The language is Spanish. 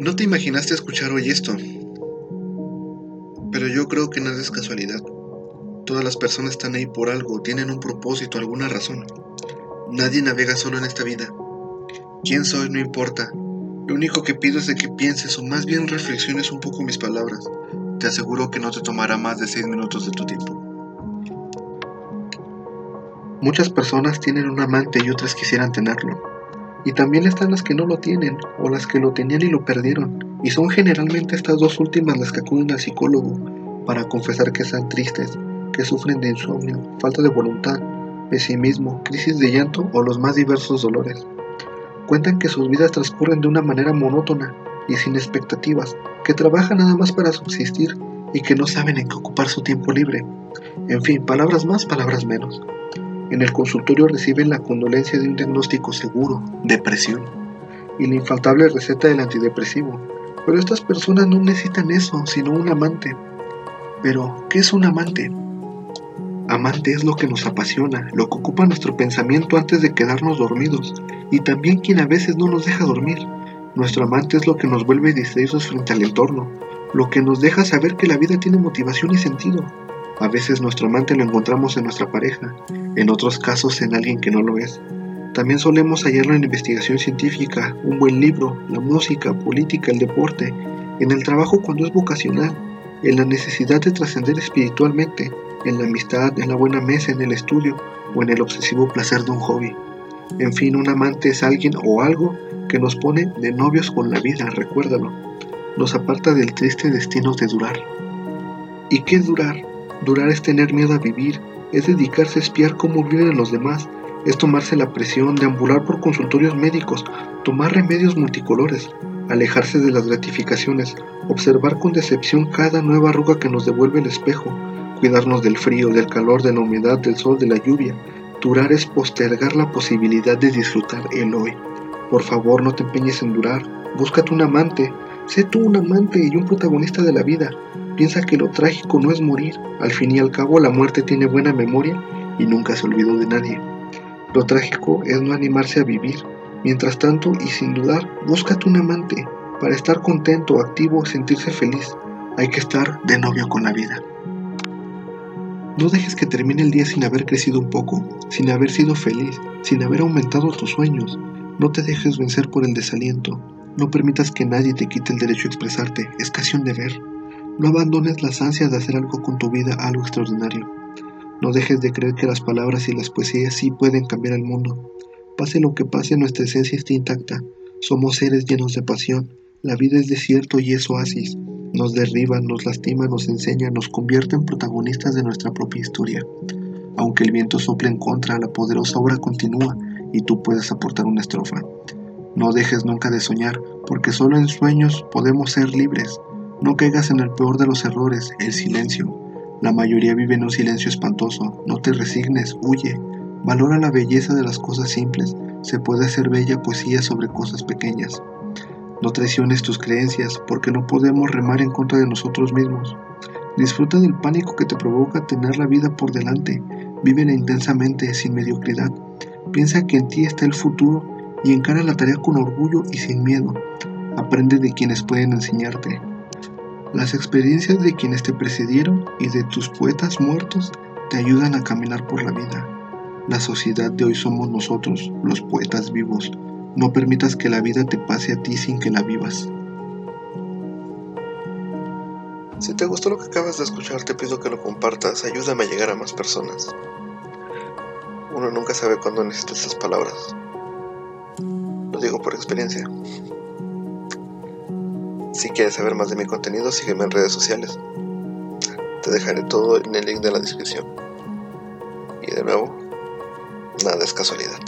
No te imaginaste escuchar hoy esto, pero yo creo que nada es casualidad. Todas las personas están ahí por algo, tienen un propósito, alguna razón. Nadie navega solo en esta vida. Quién soy no importa. Lo único que pido es de que pienses o más bien reflexiones un poco mis palabras. Te aseguro que no te tomará más de seis minutos de tu tiempo. Muchas personas tienen un amante y otras quisieran tenerlo. Y también están las que no lo tienen o las que lo tenían y lo perdieron. Y son generalmente estas dos últimas las que acuden al psicólogo para confesar que están tristes, que sufren de insomnio, falta de voluntad, pesimismo, crisis de llanto o los más diversos dolores. Cuentan que sus vidas transcurren de una manera monótona y sin expectativas, que trabajan nada más para subsistir y que no saben en qué ocupar su tiempo libre. En fin, palabras más, palabras menos. En el consultorio reciben la condolencia de un diagnóstico seguro, depresión, y la infaltable receta del antidepresivo. Pero estas personas no necesitan eso, sino un amante. Pero, ¿qué es un amante? Amante es lo que nos apasiona, lo que ocupa nuestro pensamiento antes de quedarnos dormidos, y también quien a veces no nos deja dormir. Nuestro amante es lo que nos vuelve distraídos frente al entorno, lo que nos deja saber que la vida tiene motivación y sentido. A veces nuestro amante lo encontramos en nuestra pareja, en otros casos en alguien que no lo es. También solemos hallarlo en investigación científica, un buen libro, la música, política, el deporte, en el trabajo cuando es vocacional, en la necesidad de trascender espiritualmente, en la amistad, en la buena mesa, en el estudio o en el obsesivo placer de un hobby. En fin, un amante es alguien o algo que nos pone de novios con la vida, recuérdalo. Nos aparta del triste destino de durar. ¿Y qué durar? Durar es tener miedo a vivir, es dedicarse a espiar cómo viven los demás, es tomarse la presión, de ambular por consultorios médicos, tomar remedios multicolores, alejarse de las gratificaciones, observar con decepción cada nueva arruga que nos devuelve el espejo, cuidarnos del frío, del calor, de la humedad, del sol, de la lluvia. Durar es postergar la posibilidad de disfrutar el hoy. Por favor, no te empeñes en durar, búscate un amante, sé tú un amante y un protagonista de la vida, Piensa que lo trágico no es morir, al fin y al cabo la muerte tiene buena memoria y nunca se olvidó de nadie. Lo trágico es no animarse a vivir. Mientras tanto, y sin dudar, búscate un amante. Para estar contento, activo, sentirse feliz, hay que estar de novio con la vida. No dejes que termine el día sin haber crecido un poco, sin haber sido feliz, sin haber aumentado tus sueños. No te dejes vencer por el desaliento. No permitas que nadie te quite el derecho a expresarte. Es casi un deber. No abandones las ansias de hacer algo con tu vida, algo extraordinario. No dejes de creer que las palabras y las poesías sí pueden cambiar el mundo. Pase lo que pase, nuestra esencia está intacta. Somos seres llenos de pasión. La vida es desierto y es oasis. Nos derriba, nos lastima, nos enseña, nos convierte en protagonistas de nuestra propia historia. Aunque el viento sople en contra, la poderosa obra continúa y tú puedes aportar una estrofa. No dejes nunca de soñar, porque solo en sueños podemos ser libres. No caigas en el peor de los errores, el silencio. La mayoría vive en un silencio espantoso. No te resignes, huye. Valora la belleza de las cosas simples. Se puede hacer bella poesía sobre cosas pequeñas. No traiciones tus creencias, porque no podemos remar en contra de nosotros mismos. Disfruta del pánico que te provoca tener la vida por delante. Vívela intensamente, sin mediocridad. Piensa que en ti está el futuro y encara la tarea con orgullo y sin miedo. Aprende de quienes pueden enseñarte. Las experiencias de quienes te precedieron y de tus poetas muertos te ayudan a caminar por la vida. La sociedad de hoy somos nosotros, los poetas vivos. No permitas que la vida te pase a ti sin que la vivas. Si te gustó lo que acabas de escuchar, te pido que lo compartas. Ayúdame a llegar a más personas. Uno nunca sabe cuándo necesita esas palabras. Lo digo por experiencia. Si quieres saber más de mi contenido, sígueme en redes sociales. Te dejaré todo en el link de la descripción. Y de nuevo, nada es casualidad.